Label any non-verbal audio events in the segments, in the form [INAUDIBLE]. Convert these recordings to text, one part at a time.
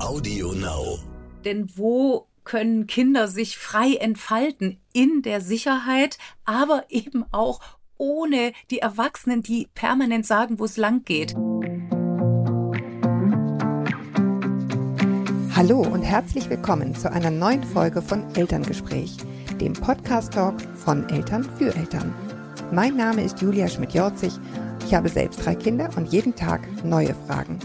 Audio Now. Denn wo können Kinder sich frei entfalten in der Sicherheit, aber eben auch ohne die Erwachsenen, die permanent sagen, wo es lang geht. Hallo und herzlich willkommen zu einer neuen Folge von Elterngespräch, dem Podcast-Talk von Eltern für Eltern. Mein Name ist Julia Schmidt-Jorzig. Ich habe selbst drei Kinder und jeden Tag neue Fragen.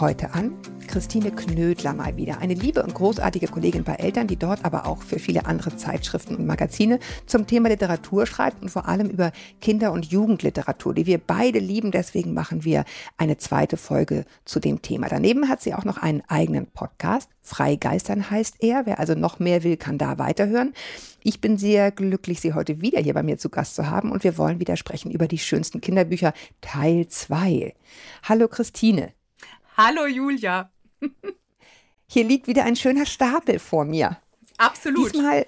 Heute an Christine Knödler mal wieder. Eine liebe und großartige Kollegin bei Eltern, die dort aber auch für viele andere Zeitschriften und Magazine zum Thema Literatur schreibt und vor allem über Kinder- und Jugendliteratur, die wir beide lieben. Deswegen machen wir eine zweite Folge zu dem Thema. Daneben hat sie auch noch einen eigenen Podcast. Freigeistern heißt er. Wer also noch mehr will, kann da weiterhören. Ich bin sehr glücklich, Sie heute wieder hier bei mir zu Gast zu haben und wir wollen wieder sprechen über die schönsten Kinderbücher Teil 2. Hallo Christine. Hallo Julia. [LAUGHS] Hier liegt wieder ein schöner Stapel vor mir. Absolut. Diesmal,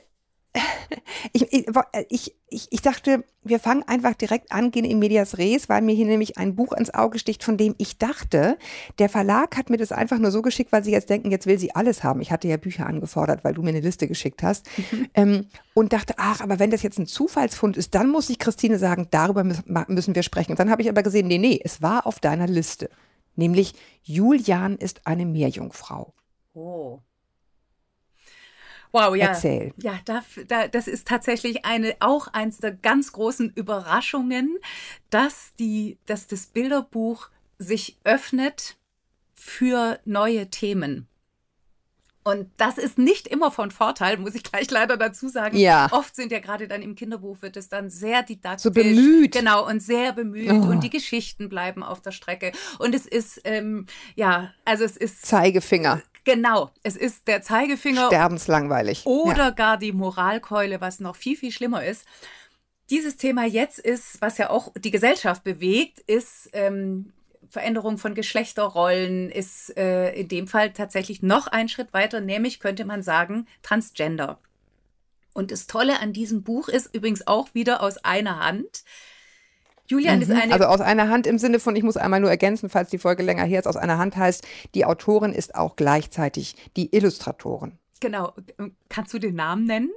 [LAUGHS] ich, ich, ich, ich dachte, wir fangen einfach direkt an, gehen in Medias Res, weil mir hier nämlich ein Buch ins Auge sticht, von dem ich dachte, der Verlag hat mir das einfach nur so geschickt, weil sie jetzt denken, jetzt will sie alles haben. Ich hatte ja Bücher angefordert, weil du mir eine Liste geschickt hast. Mhm. Ähm, und dachte, ach, aber wenn das jetzt ein Zufallsfund ist, dann muss ich Christine sagen, darüber müssen wir sprechen. Und dann habe ich aber gesehen, nee, nee, es war auf deiner Liste nämlich Julian ist eine Meerjungfrau. Oh. Wow, ja. Erzähl. Ja, da, da, das ist tatsächlich eine, auch eins der ganz großen Überraschungen, dass, die, dass das Bilderbuch sich öffnet für neue Themen. Und das ist nicht immer von Vorteil, muss ich gleich leider dazu sagen. Ja. Oft sind ja gerade dann im Kinderbuch wird es dann sehr didaktisch. So bemüht. Genau, und sehr bemüht. Oh. Und die Geschichten bleiben auf der Strecke. Und es ist, ähm, ja, also es ist. Zeigefinger. Genau, es ist der Zeigefinger. Sterbenslangweilig. Oder ja. gar die Moralkeule, was noch viel, viel schlimmer ist. Dieses Thema jetzt ist, was ja auch die Gesellschaft bewegt, ist ähm, Veränderung von Geschlechterrollen ist äh, in dem Fall tatsächlich noch ein Schritt weiter, nämlich könnte man sagen Transgender. Und das Tolle an diesem Buch ist übrigens auch wieder aus einer Hand. Julian mhm. ist eine. Also aus einer Hand im Sinne von, ich muss einmal nur ergänzen, falls die Folge länger her ist, aus einer Hand heißt, die Autorin ist auch gleichzeitig die Illustratorin. Genau. Kannst du den Namen nennen?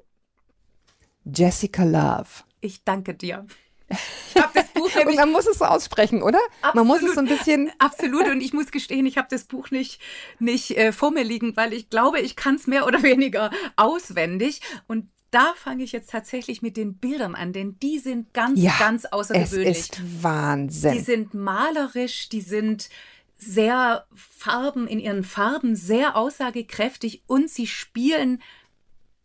Jessica Love. Ich danke dir. Ich habe das Buch [LAUGHS] nämlich, Und man muss es so aussprechen, oder? Absolut, man muss es so ein bisschen. [LAUGHS] Absolut. Und ich muss gestehen, ich habe das Buch nicht, nicht äh, vor mir liegen, weil ich glaube, ich kann es mehr oder [LAUGHS] weniger auswendig. Und da fange ich jetzt tatsächlich mit den Bildern an, denn die sind ganz, ja, ganz außergewöhnlich. Es ist Wahnsinn. Die sind malerisch, die sind sehr Farben in ihren Farben sehr aussagekräftig und sie spielen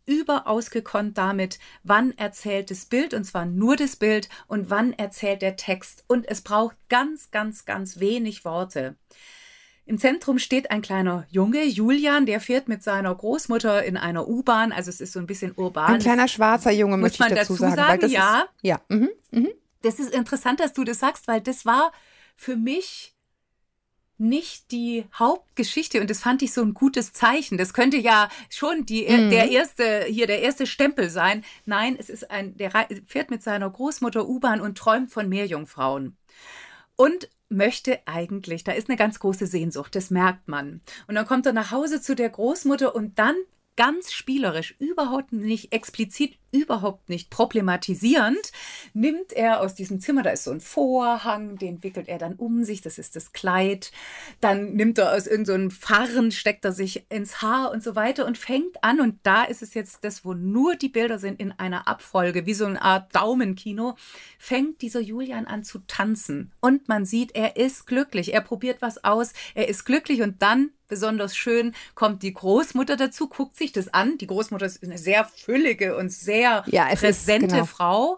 überaus gekonnt damit, wann erzählt das Bild, und zwar nur das Bild, und wann erzählt der Text. Und es braucht ganz, ganz, ganz wenig Worte. Im Zentrum steht ein kleiner Junge, Julian, der fährt mit seiner Großmutter in einer U-Bahn, also es ist so ein bisschen urban. Ein kleiner schwarzer Junge, muss man dazu, sagen. sagen ja. Ist, ja. Mhm, mhm. Das ist interessant, dass du das sagst, weil das war für mich nicht die Hauptgeschichte und das fand ich so ein gutes Zeichen. Das könnte ja schon die, mhm. der erste hier der erste Stempel sein. Nein, es ist ein der fährt mit seiner Großmutter U-Bahn und träumt von Meerjungfrauen. Und möchte eigentlich, da ist eine ganz große Sehnsucht, das merkt man. Und dann kommt er nach Hause zu der Großmutter und dann ganz spielerisch, überhaupt nicht explizit, überhaupt nicht problematisierend, nimmt er aus diesem Zimmer, da ist so ein Vorhang, den wickelt er dann um sich, das ist das Kleid. Dann nimmt er aus irgendeinem so Farren, steckt er sich ins Haar und so weiter und fängt an, und da ist es jetzt das, wo nur die Bilder sind in einer Abfolge, wie so eine Art Daumenkino, fängt dieser Julian an zu tanzen. Und man sieht, er ist glücklich, er probiert was aus, er ist glücklich und dann besonders schön kommt die Großmutter dazu, guckt sich das an. Die Großmutter ist eine sehr füllige und sehr ja, präsente ist, genau. Frau.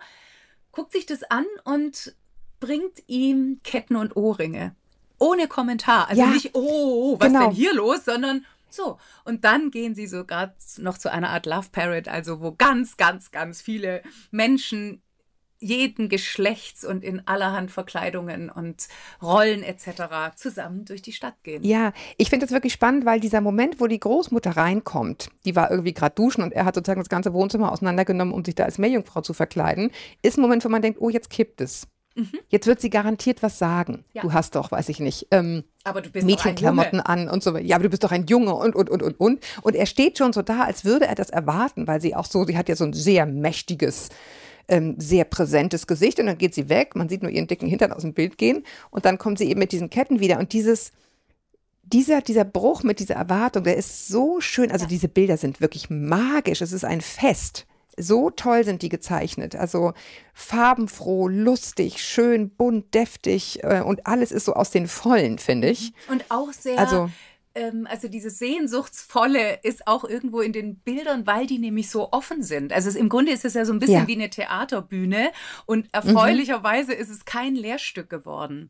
Guckt sich das an und bringt ihm Ketten und Ohrringe. Ohne Kommentar. Also ja, nicht, oh, was genau. denn hier los, sondern so. Und dann gehen sie sogar noch zu einer Art Love Parrot, also wo ganz, ganz, ganz viele Menschen jeden Geschlechts und in allerhand Verkleidungen und Rollen etc. zusammen durch die Stadt gehen. Ja, ich finde das wirklich spannend, weil dieser Moment, wo die Großmutter reinkommt, die war irgendwie gerade duschen und er hat sozusagen das ganze Wohnzimmer auseinandergenommen, um sich da als Meerjungfrau zu verkleiden, ist ein Moment, wo man denkt, oh, jetzt kippt es. Mhm. Jetzt wird sie garantiert was sagen. Ja. Du hast doch, weiß ich nicht, ähm, aber du bist Mädchenklamotten an und so. Ja, aber du bist doch ein Junge und, und, und, und, und. Und er steht schon so da, als würde er das erwarten, weil sie auch so, sie hat ja so ein sehr mächtiges, ähm, sehr präsentes Gesicht und dann geht sie weg. Man sieht nur ihren dicken Hintern aus dem Bild gehen und dann kommt sie eben mit diesen Ketten wieder und dieses, dieser, dieser Bruch mit dieser Erwartung, der ist so schön. Also ja. diese Bilder sind wirklich magisch. Es ist ein Fest. So toll sind die gezeichnet. Also farbenfroh, lustig, schön, bunt, deftig äh, und alles ist so aus den Vollen, finde ich. Und auch sehr. Also, ähm, also dieses Sehnsuchtsvolle ist auch irgendwo in den Bildern, weil die nämlich so offen sind. Also es, im Grunde ist es ja so ein bisschen ja. wie eine Theaterbühne und erfreulicherweise mhm. ist es kein Lehrstück geworden,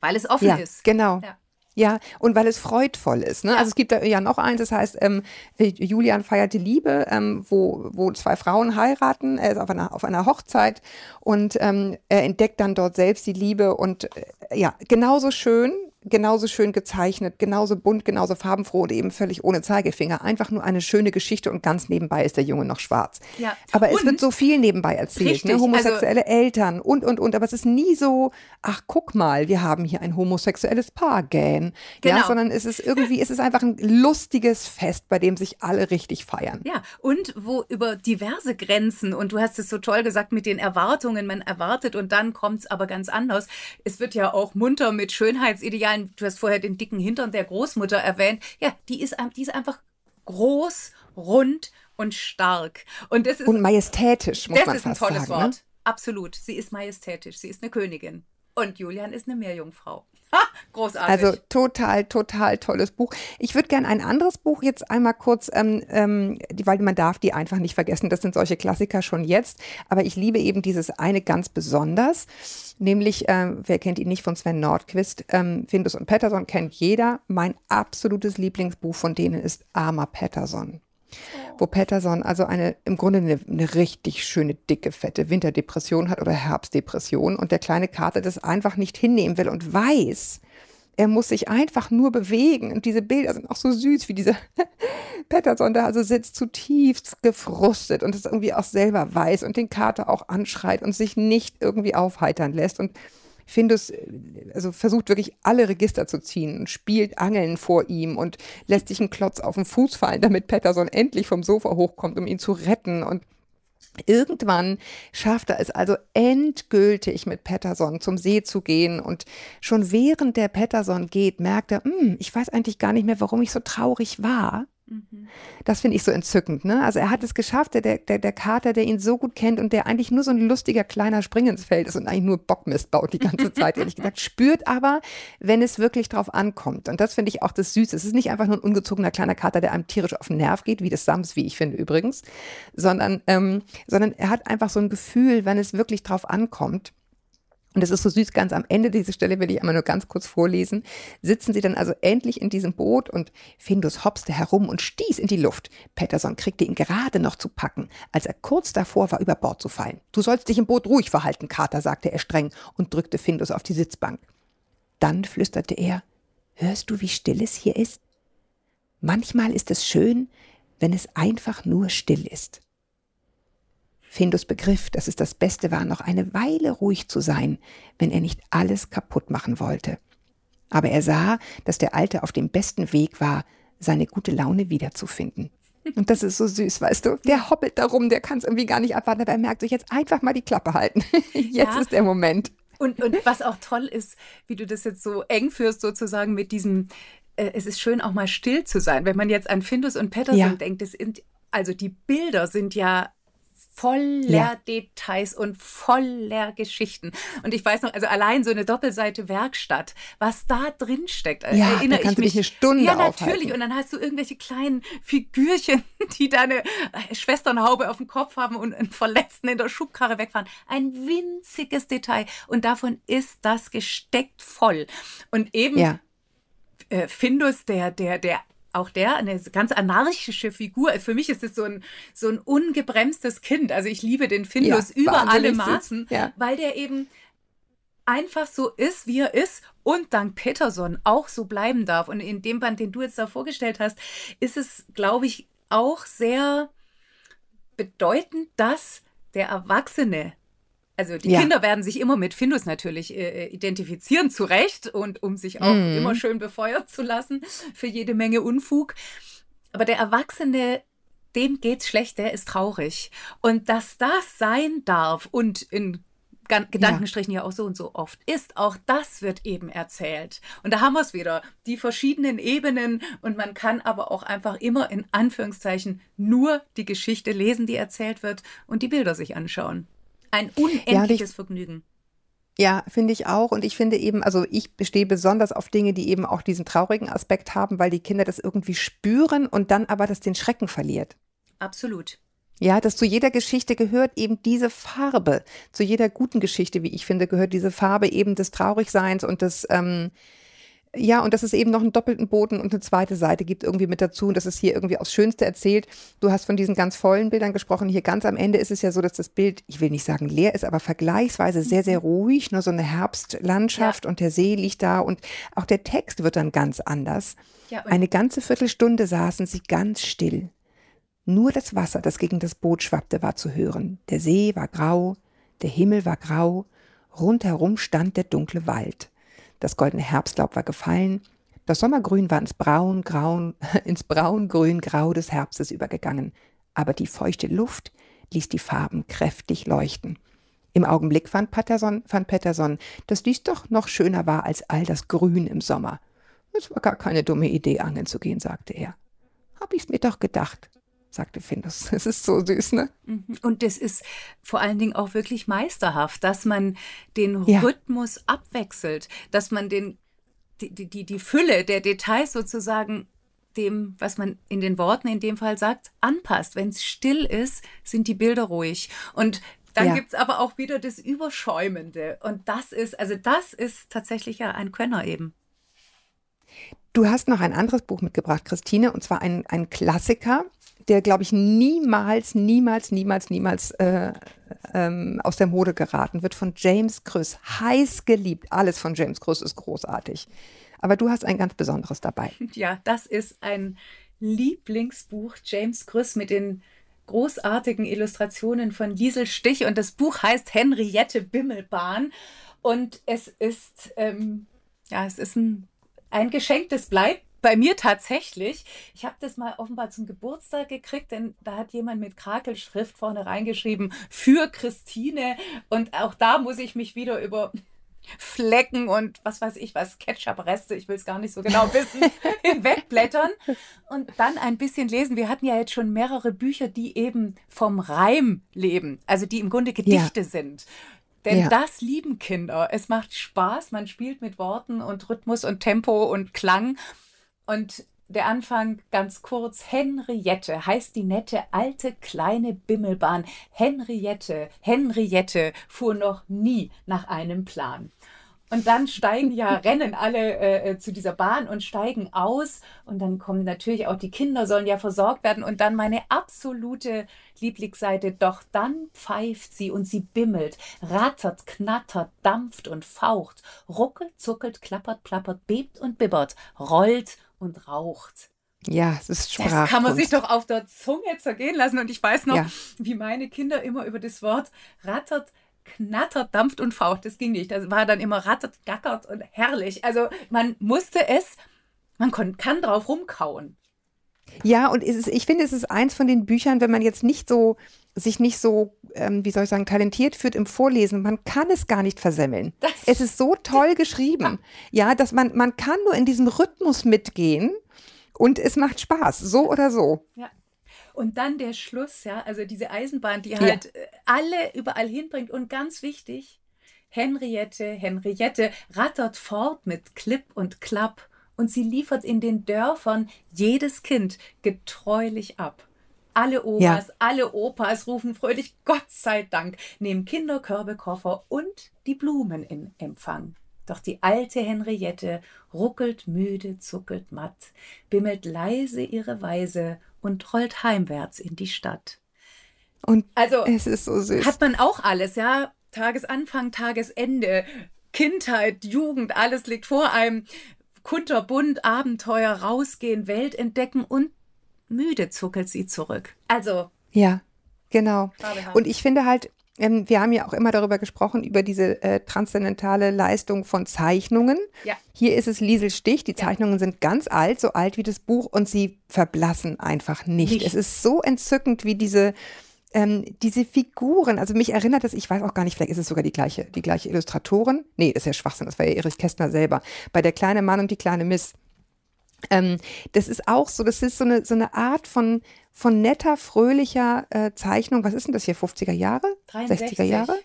weil es offen ja, ist. Genau. Ja. Ja, und weil es freudvoll ist. Ne? Ja. Also es gibt da ja noch eins, das heißt, ähm, Julian feiert die Liebe, ähm, wo, wo zwei Frauen heiraten, er ist auf einer, auf einer Hochzeit und ähm, er entdeckt dann dort selbst die Liebe und äh, ja, genauso schön, genauso schön gezeichnet, genauso bunt, genauso farbenfroh und eben völlig ohne Zeigefinger. Einfach nur eine schöne Geschichte und ganz nebenbei ist der Junge noch schwarz. Ja. Aber und es wird so viel nebenbei erzählt, ne? richtig, ne? homosexuelle also, Eltern und, und, und. Aber es ist nie so, ach, guck mal, wir haben hier ein homosexuelles Paar gähn. Genau. Ja, sondern es ist irgendwie, es ist einfach ein lustiges Fest, bei dem sich alle richtig feiern. Ja, und wo über diverse Grenzen, und du hast es so toll gesagt mit den Erwartungen, man erwartet und dann kommt es aber ganz anders. Es wird ja auch munter mit Schönheitsidealen kleinen, du hast vorher den dicken Hintern der Großmutter erwähnt. Ja, die ist, die ist einfach groß, rund und stark. Und, das ist, und majestätisch, muss man sagen. Das ist ein tolles sagen, Wort. Ne? Absolut. Sie ist majestätisch. Sie ist eine Königin. Und Julian ist eine Meerjungfrau. [LAUGHS] Großartig. Also total, total tolles Buch. Ich würde gerne ein anderes Buch jetzt einmal kurz, ähm, ähm, die, weil man darf die einfach nicht vergessen. Das sind solche Klassiker schon jetzt. Aber ich liebe eben dieses eine ganz besonders. Nämlich, äh, wer kennt ihn nicht von Sven Nordquist? Ähm, Findus und Patterson kennt jeder. Mein absolutes Lieblingsbuch von denen ist Armer Patterson. Oh. Wo Patterson also eine, im Grunde eine, eine, richtig schöne, dicke, fette Winterdepression hat oder Herbstdepression und der kleine Kater das einfach nicht hinnehmen will und weiß, er muss sich einfach nur bewegen. Und diese Bilder sind auch so süß, wie dieser [LAUGHS] Patterson da also sitzt, zutiefst gefrustet und es irgendwie auch selber weiß und den Kater auch anschreit und sich nicht irgendwie aufheitern lässt. Und Findus also versucht wirklich alle Register zu ziehen und spielt Angeln vor ihm und lässt sich einen Klotz auf den Fuß fallen, damit Patterson endlich vom Sofa hochkommt, um ihn zu retten. Und Irgendwann schafft er es also endgültig mit Patterson zum See zu gehen und schon während der Patterson geht, merkt er, hm, ich weiß eigentlich gar nicht mehr, warum ich so traurig war. Das finde ich so entzückend. Ne? Also er hat es geschafft, der, der, der Kater, der ihn so gut kennt und der eigentlich nur so ein lustiger kleiner Springensfeld ist und eigentlich nur Bockmist baut die ganze Zeit, [LAUGHS] ehrlich gesagt, spürt aber, wenn es wirklich drauf ankommt. Und das finde ich auch das Süße. Es ist nicht einfach nur ein ungezogener kleiner Kater, der einem tierisch auf den Nerv geht, wie das Sams, wie ich finde übrigens, sondern, ähm, sondern er hat einfach so ein Gefühl, wenn es wirklich drauf ankommt. Und es ist so süß, ganz am Ende dieser Stelle will ich einmal nur ganz kurz vorlesen. Sitzen sie dann also endlich in diesem Boot und Findus hopste herum und stieß in die Luft. Patterson kriegte ihn gerade noch zu packen, als er kurz davor war, über Bord zu fallen. Du sollst dich im Boot ruhig verhalten, Kater, sagte er streng und drückte Findus auf die Sitzbank. Dann flüsterte er, hörst du, wie still es hier ist? Manchmal ist es schön, wenn es einfach nur still ist. Findus begriff, dass es das Beste war, noch eine Weile ruhig zu sein, wenn er nicht alles kaputt machen wollte. Aber er sah, dass der Alte auf dem besten Weg war, seine gute Laune wiederzufinden. [LAUGHS] Und das ist so süß, weißt du? Der hoppelt darum, der kann es irgendwie gar nicht abwarten, aber er merkt sich jetzt einfach mal die Klappe halten. [LAUGHS] Jetzt ja. ist der Moment. Und, und was auch toll ist, wie du das jetzt so eng führst, sozusagen mit diesem, äh, es ist schön auch mal still zu sein. Wenn man jetzt an Findus und Patterson ja. denkt, das sind, also die Bilder sind ja voller ja. Details und voller Geschichten. Und ich weiß noch, also allein so eine Doppelseite Werkstatt, was da drin steckt, äh, ja, erinnere ich mich. Dich eine Stunde ja, natürlich. Aufhalten. Und dann hast du irgendwelche kleinen Figürchen, [LAUGHS] die deine äh, Schwesternhaube auf dem Kopf haben und einen Verletzten in der Schubkarre wegfahren. Ein winziges Detail. Und davon ist das gesteckt voll. Und eben ja. Äh, Findus, der, der, der auch der eine ganz anarchische Figur. Für mich ist es so ein, so ein ungebremstes Kind. Also ich liebe den Findus ja, über alle Maßen, ja. weil der eben einfach so ist, wie er ist und dank Peterson auch so bleiben darf. Und in dem Band, den du jetzt da vorgestellt hast, ist es, glaube ich, auch sehr bedeutend, dass der Erwachsene Also die ja. Kinder werden sich immer mit Findus natürlich äh, äh, identifizieren, zu Recht, und um sich auch mm. immer schön befeuert zu lassen für jede Menge Unfug. Aber der Erwachsene, dem geht's schlecht, der ist traurig. Und dass das sein darf und in Gedankenstrichen ja. ja auch so und so oft ist. Auch das wird eben erzählt. Und da haben wir es wieder, die verschiedenen Ebenen. Und man kann aber auch einfach immer in Anführungszeichen nur die Geschichte lesen, die erzählt wird und die Bilder sich anschauen. Ein unendliches ja, Vergnügen. Ja, finde ich auch. Und ich finde eben, also ich bestehe besonders auf Dinge, die eben auch diesen traurigen Aspekt haben, weil die Kinder das irgendwie spüren und dann aber das den Schrecken verliert. Absolut. Ja, dass zu jeder Geschichte gehört eben diese Farbe. Zu jeder guten Geschichte, wie ich finde, gehört diese Farbe eben des Traurigseins und des, ähm, ja, und dass es eben noch einen doppelten Boden und eine zweite Seite gibt irgendwie mit dazu und das ist hier irgendwie aufs Schönste erzählt. Du hast von diesen ganz vollen Bildern gesprochen. Hier ganz am Ende ist es ja so, dass das Bild, ich will nicht sagen leer ist, aber vergleichsweise sehr, sehr mhm. ruhig, nur so eine Herbstlandschaft ja. und der See liegt da und auch der Text wird dann ganz anders. Ja, eine ganze Viertelstunde saßen sie ganz still. Nur das Wasser, das gegen das Boot schwappte, war zu hören. Der See war grau, der Himmel war grau, rundherum stand der dunkle Wald. Das goldene Herbstlaub war gefallen, das Sommergrün war ins Braun, Grauen, [LAUGHS] ins Braun, Grau des Herbstes übergegangen, aber die feuchte Luft ließ die Farben kräftig leuchten. Im Augenblick fand Patterson, fand Patterson, dass dies doch noch schöner war als all das Grün im Sommer. Es war gar keine dumme Idee, angeln zu gehen, sagte er. Hab ich's mir doch gedacht sagte Findus. [LAUGHS] Es ist so süß, ne? Mhm. Und das ist vor allen Dingen auch wirklich meisterhaft, dass man den ja. Rhythmus abwechselt, dass man den, die, die, die Fülle der Details sozusagen dem, was man in den Worten in dem Fall sagt, anpasst. Wenn es still ist, sind die Bilder ruhig. Und dann ja. gibt es aber auch wieder das Überschäumende. Und das ist, also das ist tatsächlich ja ein Könner eben. Du hast noch ein anderes Buch mitgebracht, Christine, und zwar ein, ein Klassiker, der, glaube ich, niemals, niemals, niemals, niemals äh, ähm, aus der Mode geraten wird, von James Krüss. Heiß geliebt. Alles von James Krüss ist großartig. Aber du hast ein ganz besonderes dabei. [LAUGHS] Ja, das ist ein Lieblingsbuch James Krüss mit den großartigen Illustrationen von Liesel Stich. Und das Buch heißt Henriette Bimmelbahn. Und es ist, ähm, ja, es ist ein, ein Geschenk, das bleibt bei mir tatsächlich. Ich habe das mal offenbar zum Geburtstag gekriegt, denn da hat jemand mit Krakelschrift vorne reingeschrieben für Christine. Und auch da muss ich mich wieder über Flecken und was weiß ich was, Ketchup-Reste, ich will es gar nicht so genau wissen, [LAUGHS] hinwegblättern und dann ein bisschen lesen. Wir hatten ja jetzt schon mehrere Bücher, die eben vom Reim leben, also die im Grunde Gedichte ja. sind. Denn ja. das lieben Kinder. Es macht Spaß, man spielt mit Worten und Rhythmus und Tempo und Klang. Und der Anfang ganz kurz. Henriette heißt die nette alte kleine Bimmelbahn. Henriette, Henriette fuhr noch nie nach einem Plan. Und dann steigen ja, [LAUGHS] rennen alle äh, äh, zu dieser Bahn und steigen aus. Und dann kommen natürlich auch die Kinder, sollen ja versorgt werden. Und dann meine absolute Lieblingsseite. Doch dann pfeift sie und sie bimmelt, rattert, knattert, dampft und faucht, ruckelt, zuckelt, klappert, plappert, bebt und bibbert, rollt und raucht. Ja, es ist Sprachkunst. Das kann man sich doch auf der Zunge zergehen lassen. Und ich weiß noch, ja. wie meine Kinder immer über das Wort rattert, knattert, dampft und faucht. Das ging nicht. Das war dann immer rattert, gackert und herrlich. Also man musste es, man kann drauf rumkauen. Ja, und ist, ich finde, es ist eins von den Büchern, wenn man jetzt nicht so, sich nicht so, ähm, wie soll ich sagen, talentiert führt im Vorlesen, man kann es gar nicht versemmeln. Das es ist so toll [LAUGHS] geschrieben. Ja, dass man, man kann nur in diesem Rhythmus mitgehen und es macht Spaß, so oder so. Ja. Und dann der Schluss, ja, also diese Eisenbahn, die halt ja. Äh, alle überall hinbringt und ganz wichtig, Henriette, Henriette rattert fort mit Klipp und Klapp und sie liefert in den Dörfern jedes Kind getreulich ab. Alle Omas, ja. alle Opas rufen fröhlich Gott sei Dank, nehmen Kinderkörbe, Koffer und die Blumen in Empfang. Doch die alte Henriette ruckelt müde, zuckelt matt, bimmelt leise ihre Weise und rollt heimwärts in die Stadt. Und also es ist so süß. Hat man auch alles, ja? Tagesanfang, Tagesende, Kindheit, Jugend, alles liegt vor einem kunterbunt, Abenteuer, rausgehen, Welt entdecken und müde zuckelt sie zurück. Also. Ja, genau. Und ich finde halt, ähm, wir haben ja auch immer darüber gesprochen, über diese äh, transzendentale Leistung von Zeichnungen. Ja. Hier ist es Liesel Stich. Die Zeichnungen sind ganz alt, so alt wie das Buch und sie verblassen einfach nicht. Nicht. Es ist so entzückend, wie diese ähm, diese Figuren, also mich erinnert das, ich weiß auch gar nicht, vielleicht ist es sogar die gleiche, die gleiche Illustratorin. Nee, das ist ja Schwachsinn, das war ja Erich Kästner selber. Bei Der kleine Mann und die kleine Miss. Ähm, das ist auch so, das ist so eine, so eine Art von, von netter, fröhlicher äh, Zeichnung. Was ist denn das hier, 50er Jahre? 63. 60er Jahre?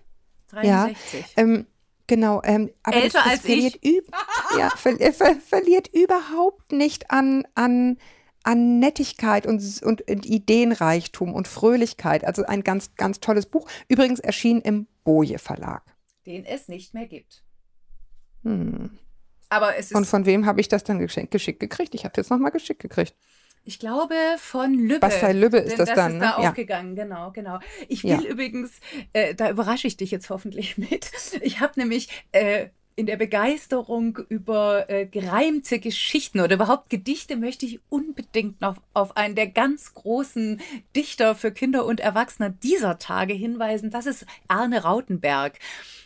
63. Ähm, genau. Ähm, aber Älter das, das als verliert üb [LAUGHS] ja, ver äh, ver verliert überhaupt nicht an, an, an Nettigkeit und, und, und Ideenreichtum und Fröhlichkeit. Also ein ganz, ganz tolles Buch. Übrigens erschienen im Boje Verlag. Den es nicht mehr gibt. Hm. Aber es ist, Und von wem habe ich das dann geschenkt, geschickt gekriegt? Ich habe jetzt nochmal geschickt gekriegt. ich glaube, von Lübbe. Bastei Lübbe ist das das dann, ist ne? da Ja. aufgegangen, genau, genau. Ich Ja. will übrigens, äh, da überrasche ich dich jetzt hoffentlich [LAUGHS] mit. Ich habe nämlich äh, in der Begeisterung über äh, gereimte Geschichten oder überhaupt Gedichte möchte ich unbedingt noch auf einen der ganz großen Dichter für Kinder und Erwachsene dieser Tage hinweisen. Das ist Arne Rautenberg.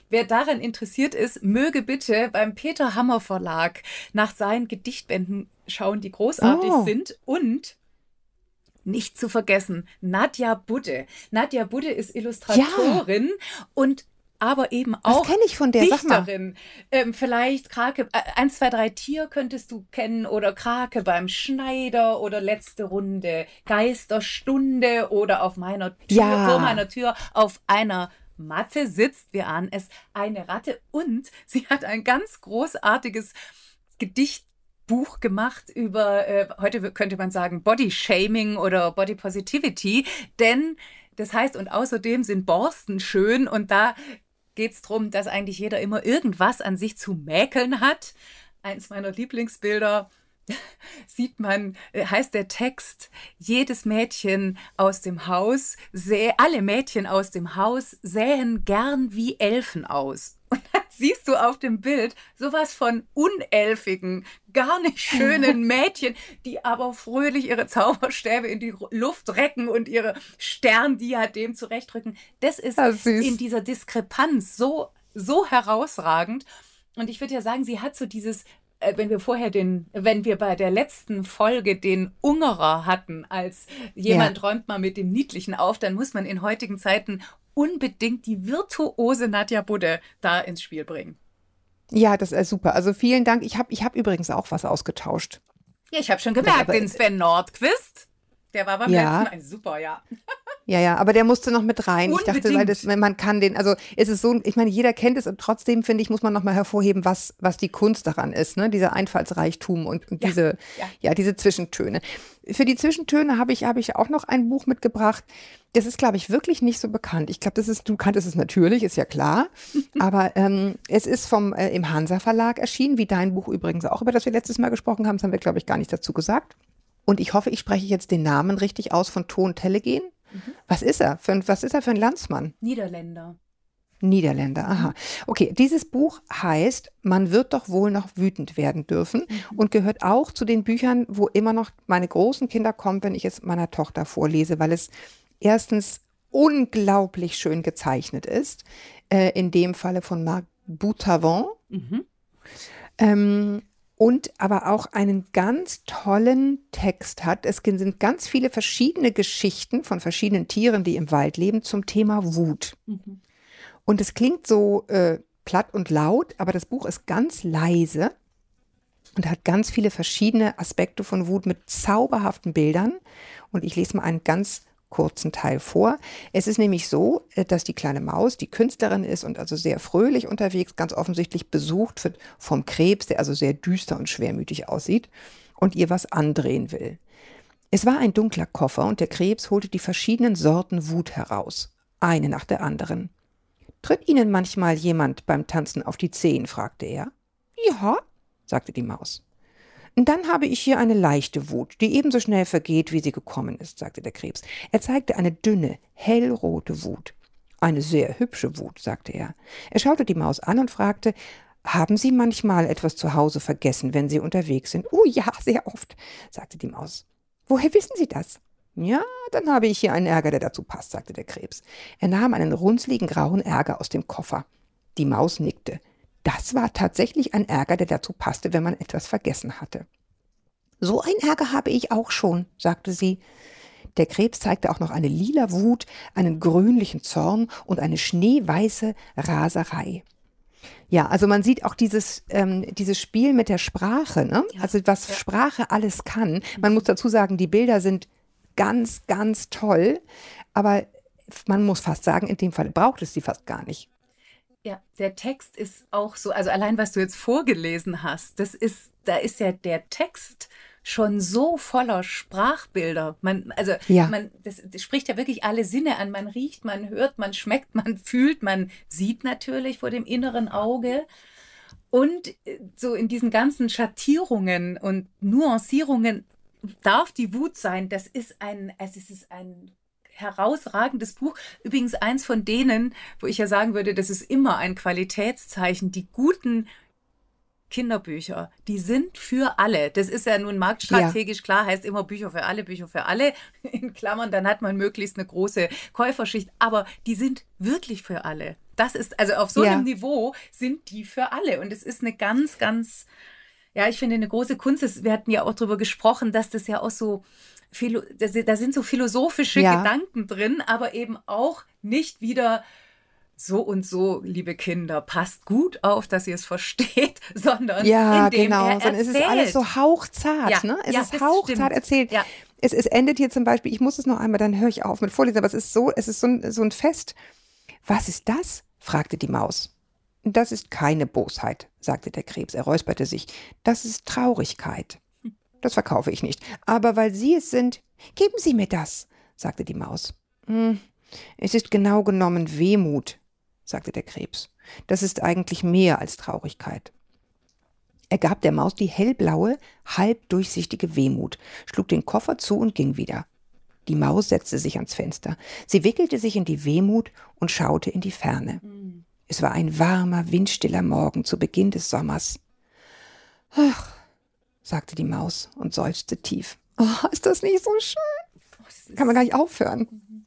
Wer daran interessiert ist, möge bitte beim Peter Hammer Verlag nach seinen Gedichtbänden schauen, die großartig Oh. sind und nicht zu vergessen, Nadja Budde. Nadja Budde ist Illustratorin und aber eben auch kenne ich von der? Dichterin. Ähm, vielleicht Krake, äh, 1, 2, 3 Tier könntest du kennen oder Krake beim Schneider oder letzte Runde Geisterstunde oder auf meiner Tür, Ja. vor meiner Tür auf einer Matte sitzt, wir ahnen es, eine Ratte und sie hat ein ganz großartiges Gedichtbuch gemacht über, äh, heute könnte man sagen, Body Shaming oder Body Positivity, denn das heißt, und außerdem sind Borsten schön und da geht es darum, dass eigentlich jeder immer irgendwas an sich zu mäkeln hat. Eins meiner Lieblingsbilder [LAUGHS] sieht man, äh, heißt der Text, jedes Mädchen aus dem Haus, alle Mädchen aus dem Haus sähen gern wie Elfen aus. Siehst du auf dem Bild sowas von unelfigen, gar nicht schönen [LAUGHS] Mädchen, die aber fröhlich ihre Zauberstäbe in die Luft recken und ihre Sterndiadem zurechtrücken. Das ist süß. in dieser Diskrepanz so, so herausragend. Und ich würde ja sagen, sie hat so dieses, äh, wenn wir vorher den, wenn wir bei der letzten Folge den Ungerer hatten, als jemand räumt mal mit dem Niedlichen auf, dann muss man in heutigen Zeiten unbedingt die virtuose Nadja Budde da ins Spiel bringen. Ja, das ist super. Also vielen Dank. Ich habe ich hab übrigens auch was ausgetauscht. Ja, ich habe schon gemerkt, aber- den Sven Nordquist, der war beim Ja. letzten Mal super, ja. [LAUGHS] Ja, ja, aber der musste noch mit rein. Ich dachte, weil das, Unbedingt. man kann den, also es ist so, ich meine, jeder kennt es und trotzdem finde ich, muss man nochmal hervorheben, was, was die Kunst daran ist, ne? Dieser Einfallsreichtum und, und Ja, diese, ja. ja, diese Zwischentöne. Für die Zwischentöne habe ich, habe ich auch noch ein Buch mitgebracht. Das ist, glaube ich, wirklich nicht so bekannt. Ich glaube, das ist, du kanntest es natürlich, ist ja klar. [LAUGHS] Aber ähm, es ist vom äh, im Hansa Verlag erschienen, wie dein Buch übrigens auch, über das wir letztes Mal gesprochen haben. Das haben wir, glaube ich, gar nicht dazu gesagt. Und ich hoffe, ich spreche jetzt den Namen richtig aus von Ton Telegen. Was ist er? Für, ein- was ist er für ein Landsmann? Niederländer. Niederländer, aha. Okay, dieses Buch heißt Man wird doch wohl noch wütend werden dürfen und gehört auch zu den Büchern, wo immer noch meine großen Kinder kommen, wenn ich es meiner Tochter vorlese, weil es erstens unglaublich schön gezeichnet ist, äh, in dem Falle von Marc Boutavant. Mhm. Ähm, und aber auch einen ganz tollen Text hat. Es sind ganz viele verschiedene Geschichten von verschiedenen Tieren, die im Wald leben, zum Thema Wut. Mhm. Und es klingt so äh, platt und laut, aber das Buch ist ganz leise und hat ganz viele verschiedene Aspekte von Wut mit zauberhaften Bildern. Und ich lese mal einen ganz kurzen Teil vor. Es ist nämlich so, äh, dass die kleine Maus die Künstlerin ist und also sehr fröhlich unterwegs, ganz offensichtlich besucht wird vom Krebs, der also sehr düster und schwermütig aussieht und ihr was andrehen will. Es war ein dunkler Koffer und der Krebs holte die verschiedenen Sorten Wut heraus, eine nach der anderen. Tritt Ihnen manchmal jemand beim Tanzen auf die Zehen? fragte er. Ja, sagte die Maus. Dann habe ich hier eine leichte Wut, die ebenso schnell vergeht, wie sie gekommen ist, sagte der Krebs. Er zeigte eine dünne, hellrote Wut. Eine sehr hübsche Wut, sagte er. Er schaute die Maus an und fragte, haben Sie manchmal etwas zu Hause vergessen, wenn Sie unterwegs sind? Oh ja, sehr oft, sagte die Maus. Woher wissen Sie das? Ja, dann habe ich hier einen Ärger, der dazu passt, sagte der Krebs. Er nahm einen runzligen grauen Ärger aus dem Koffer. Die Maus nickte. Das war tatsächlich ein Ärger, der dazu passte, wenn man etwas vergessen hatte. So ein Ärger habe ich auch schon, sagte sie. Der Krebs zeigte auch noch eine lila Wut, einen grünlichen Zorn und eine schneeweiße Raserei. Ja, also man sieht auch dieses, ähm, dieses Spiel mit der Sprache, ne? Ja. also was ja. Sprache alles kann. Man muss dazu sagen, die Bilder sind ganz, ganz toll, aber man muss fast sagen, in dem Fall braucht es sie fast gar nicht. Ja, der Text ist auch so, also allein was du jetzt vorgelesen hast, das ist, da ist ja der Text schon so voller Sprachbilder. Man, also ja. man, das, das, spricht ja wirklich alle Sinne an. Man riecht, man hört, man schmeckt, man [LAUGHS] fühlt, man sieht natürlich vor dem inneren Auge. Und äh, so in diesen ganzen Schattierungen und Nuancierungen darf die Wut sein. Das ist ein, es ist ein herausragendes Buch. Übrigens eins von denen, wo ich ja sagen würde, das ist immer ein Qualitätszeichen. Die guten Kinderbücher, die sind für alle. Das ist ja nun marktstrategisch ja. klar, heißt immer Bücher für alle, Bücher für alle. [LAUGHS] In Klammern, dann hat man möglichst eine große Käuferschicht. Aber die sind wirklich für alle. Das ist, also auf so ja. einem Niveau sind die für alle. Und es ist eine ganz, ganz, ja, ich finde eine große Kunst. Wir hatten ja auch darüber gesprochen, dass das ja auch so, da sind so philosophische ja. Gedanken drin, aber eben auch nicht wieder so und so, liebe Kinder, passt gut auf, dass ihr es versteht, [LAUGHS] sondern ja, indem genau, er sondern es ist alles so hauchzart, ja, ne? Es ja, ist hauchzart stimmt. erzählt. Ja. Es, es endet hier zum Beispiel, ich muss es noch einmal, dann höre ich auf mit Vorlesen, aber es ist so, es ist so ein, so ein Fest. Was ist das? fragte die Maus. Das ist keine Bosheit, sagte der Krebs. Er räusperte sich. Das ist Traurigkeit. Das verkaufe ich nicht. Aber weil Sie es sind, geben Sie mir das, sagte die Maus. Hm, es ist genau genommen Wehmut, sagte der Krebs. Das ist eigentlich mehr als Traurigkeit. Er gab der Maus die hellblaue, halb durchsichtige Wehmut, schlug den Koffer zu und ging wieder. Die Maus setzte sich ans Fenster. Sie wickelte sich in die Wehmut und schaute in die Ferne. Mhm. Es war ein warmer, windstiller Morgen zu Beginn des Sommers. Ach, sagte die Maus und seufzte tief. Oh, ist das nicht so schön? Oh, Kann man gar nicht aufhören. Mhm.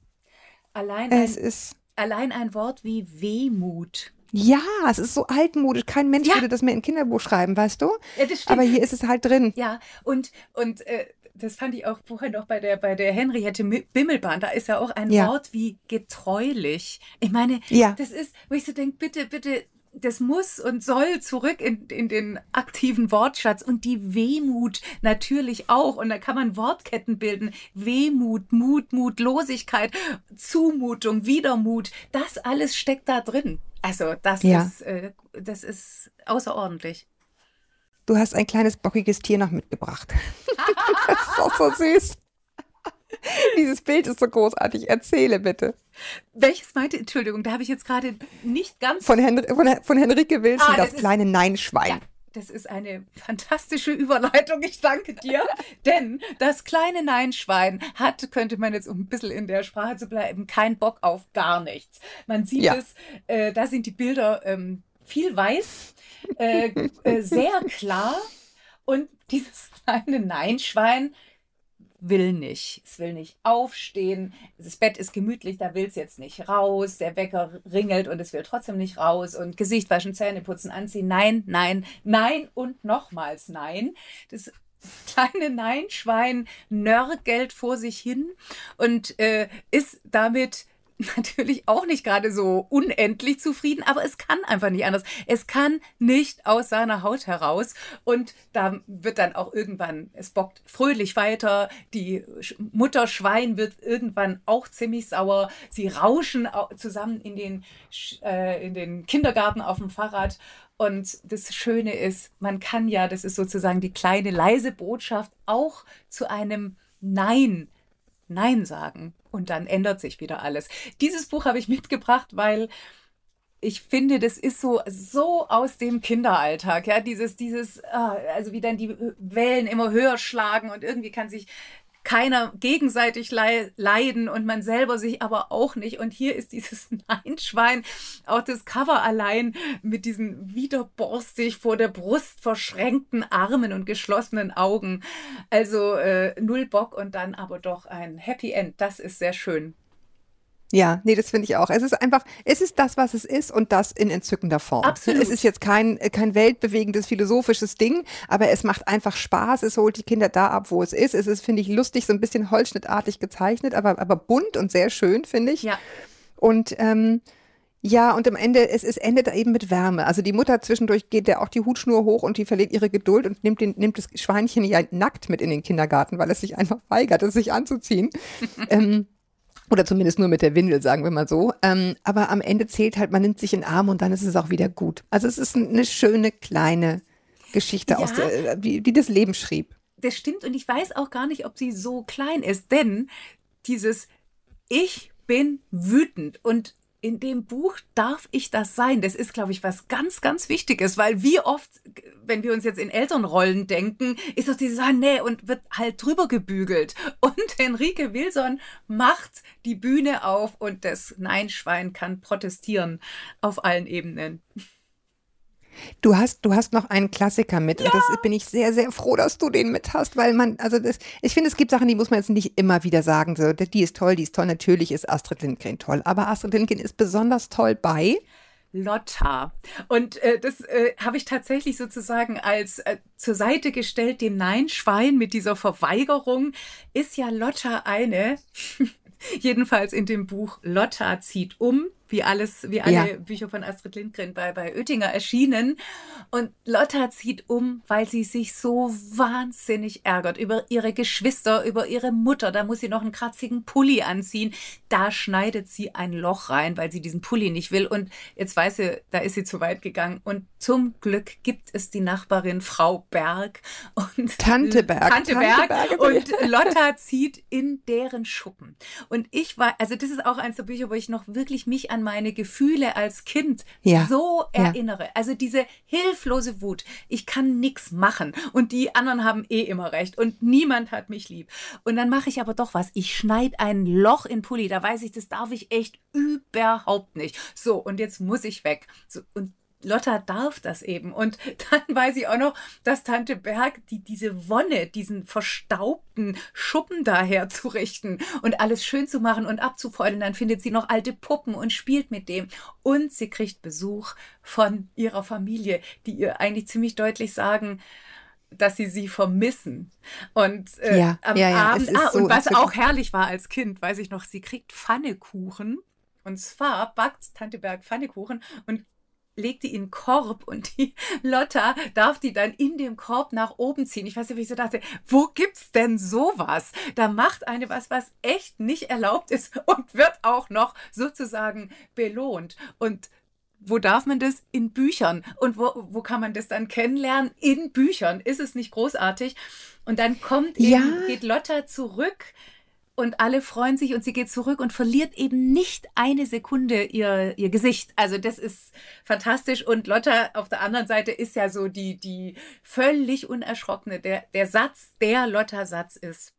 Allein es ist allein ein Wort wie Wehmut. Ja, es ist so altmodisch. Kein Mensch ja. würde das mehr in Kinderbuch schreiben, weißt du? Ja, das stimmt. Aber hier ist es halt drin. Ja, und, und äh, das fand ich auch vorher noch bei der, bei der Henriette Bimmelbahn. Da ist ja auch ein ja. Wort wie getreulich. Ich meine, ja. das ist, wo ich so denke, bitte, bitte, das muss und soll zurück in, in den aktiven Wortschatz und die Wehmut natürlich auch. Und da kann man Wortketten bilden. Wehmut, Mut, Mutlosigkeit, Zumutung, Widermut. Das alles steckt da drin. Also das, ja. ist, äh, das ist außerordentlich. Du hast ein kleines bockiges Tier noch mitgebracht. [LAUGHS] das ist auch so süß. Dieses Bild ist so großartig. Erzähle bitte. Welches meinte, Entschuldigung, da habe ich jetzt gerade nicht ganz. Von, Hen von, von Henrike Wilson, ah, das, das kleine Neinschwein. Ja, das ist eine fantastische Überleitung. Ich danke dir. [LAUGHS] Denn das kleine Neinschwein hat, könnte man jetzt, um ein bisschen in der Sprache zu bleiben, keinen Bock auf gar nichts. Man sieht ja. es, äh, da sind die Bilder ähm, viel weiß, äh, äh, sehr klar. Und dieses [LAUGHS] kleine Neinschwein will nicht. Es will nicht aufstehen. Das Bett ist gemütlich, da will es jetzt nicht raus. Der Wecker ringelt und es will trotzdem nicht raus. Und Gesicht waschen, Zähne putzen, anziehen. Nein, nein, nein und nochmals nein. Das kleine Nein-Schwein nörgelt vor sich hin und äh, ist damit [LAUGHS] natürlich auch nicht gerade so unendlich zufrieden, aber es kann einfach nicht anders. Es kann nicht aus seiner Haut heraus und da wird dann auch irgendwann, es bockt fröhlich weiter, die Mutter Schwein wird irgendwann auch ziemlich sauer, sie rauschen zusammen in den, äh, in den Kindergarten auf dem Fahrrad und das Schöne ist, man kann ja, das ist sozusagen die kleine leise Botschaft, auch zu einem Nein Nein sagen. Und dann ändert sich wieder alles. Dieses Buch habe ich mitgebracht, weil ich finde, das ist so, so aus dem Kinderalltag, ja, dieses, dieses, ah, also wie dann die Wellen immer höher schlagen und irgendwie kann sich keiner gegenseitig leiden und man selber sich aber auch nicht. Und hier ist dieses [LAUGHS] Nein-Schwein, auch das Cover allein mit diesen widerborstig vor der Brust verschränkten Armen und geschlossenen Augen. Also äh, null Bock und dann aber doch ein Happy End. Das ist sehr schön. Ja, nee, das finde ich auch. Es ist einfach, es ist das, was es ist und das in entzückender Form. Absolut. Es ist jetzt kein, kein weltbewegendes philosophisches Ding, aber es macht einfach Spaß. Es holt die Kinder da ab, wo es ist. Es ist, finde ich, lustig, so ein bisschen holzschnittartig gezeichnet, aber, aber bunt und sehr schön, finde ich. Ja. Und, ähm, ja, und am Ende, es, es endet eben mit Wärme. Also die Mutter zwischendurch geht ja auch die Hutschnur hoch und die verliert ihre Geduld und nimmt, den, nimmt das Schweinchen ja nackt mit in den Kindergarten, weil es sich einfach weigert, es sich anzuziehen. [LAUGHS] ähm, oder zumindest nur mit der Windel, sagen wir mal so. Ähm, aber am Ende zählt halt, man nimmt sich in den Arm und dann ist es auch wieder gut. Also es ist eine schöne kleine Geschichte, ja. aus der, die, die das Leben schrieb. Das stimmt und ich weiß auch gar nicht, ob sie so klein ist, denn dieses Ich bin wütend und in dem Buch darf ich das sein. Das ist, glaube ich, was ganz, ganz Wichtiges, weil wie oft, wenn wir uns jetzt in Elternrollen denken, ist das dieses, ah, nee, und wird halt drüber gebügelt. [LAUGHS] Und Henrike Wilson macht die Bühne auf und das Nein-Schwein kann protestieren auf allen Ebenen. Du hast, du hast noch einen Klassiker mit ja. und das bin ich sehr, sehr froh, dass du den mit hast, weil man, also das, ich finde, es gibt Sachen, die muss man jetzt nicht immer wieder sagen, so, die ist toll, die ist toll, natürlich ist Astrid Lindgren toll, aber Astrid Lindgren ist besonders toll bei Lotta. Und äh, das äh, habe ich tatsächlich sozusagen als äh, zur Seite gestellt, dem Nein-Schwein mit dieser Verweigerung, ist ja Lotta eine, [LAUGHS] jedenfalls in dem Buch Lotta zieht um, wie alles, wie alle ja. Bücher von Astrid Lindgren bei, bei Oettinger erschienen. Und Lotta zieht um, weil sie sich so wahnsinnig ärgert über ihre Geschwister, über ihre Mutter. Da muss sie noch einen kratzigen Pulli anziehen. Da schneidet sie ein Loch rein, weil sie diesen Pulli nicht will. Und jetzt weiß sie, da ist sie zu weit gegangen. Und zum Glück gibt es die Nachbarin Frau Berg und Tante [LAUGHS] Berg. Tante, Berg. Tante Berg. Und Lotta zieht in deren Schuppen. Und ich war, also das ist auch eins der Bücher, wo ich noch wirklich mich an an meine Gefühle als Kind ja. so erinnere. Ja. Also diese hilflose Wut. Ich kann nichts machen und die anderen haben eh immer recht und niemand hat mich lieb. Und dann mache ich aber doch was. Ich schneide ein Loch in Pulli. Da weiß ich, das darf ich echt überhaupt nicht. So, und jetzt muss ich weg. So, und Lotta darf das eben. Und [LAUGHS] dann weiß ich auch noch, dass Tante Berg die, diese Wonne, diesen verstaubten Schuppen daher zu richten und alles schön zu machen und abzufeuern. Dann findet sie noch alte Puppen und spielt mit dem. Und sie kriegt Besuch von ihrer Familie, die ihr eigentlich ziemlich deutlich sagen, dass sie sie vermissen. Und äh, ja, am ja, ja, Abend, ah, so, und was auch herrlich war als Kind, weiß ich noch, sie kriegt Pfannekuchen. Und zwar backt Tante Berg Pfannekuchen und legt die in den Korb und die [LAUGHS] Lotta darf die dann in dem Korb nach oben ziehen. Ich weiß nicht, wie ich so dachte, wo gibt's denn sowas? Da macht eine was, was echt nicht erlaubt ist [LAUGHS] und wird auch noch sozusagen belohnt. Und wo darf man das? In Büchern. Und wo, wo kann man das dann kennenlernen? In Büchern. Ist es nicht großartig? Und dann kommt eben, ja. geht Lotta zurück und alle freuen sich und sie geht zurück und verliert eben nicht eine Sekunde ihr, ihr Gesicht. Also das ist fantastisch und Lotta auf der anderen Seite ist ja so die, die völlig unerschrockene. Der, der Satz, der Lotta-Satz ist,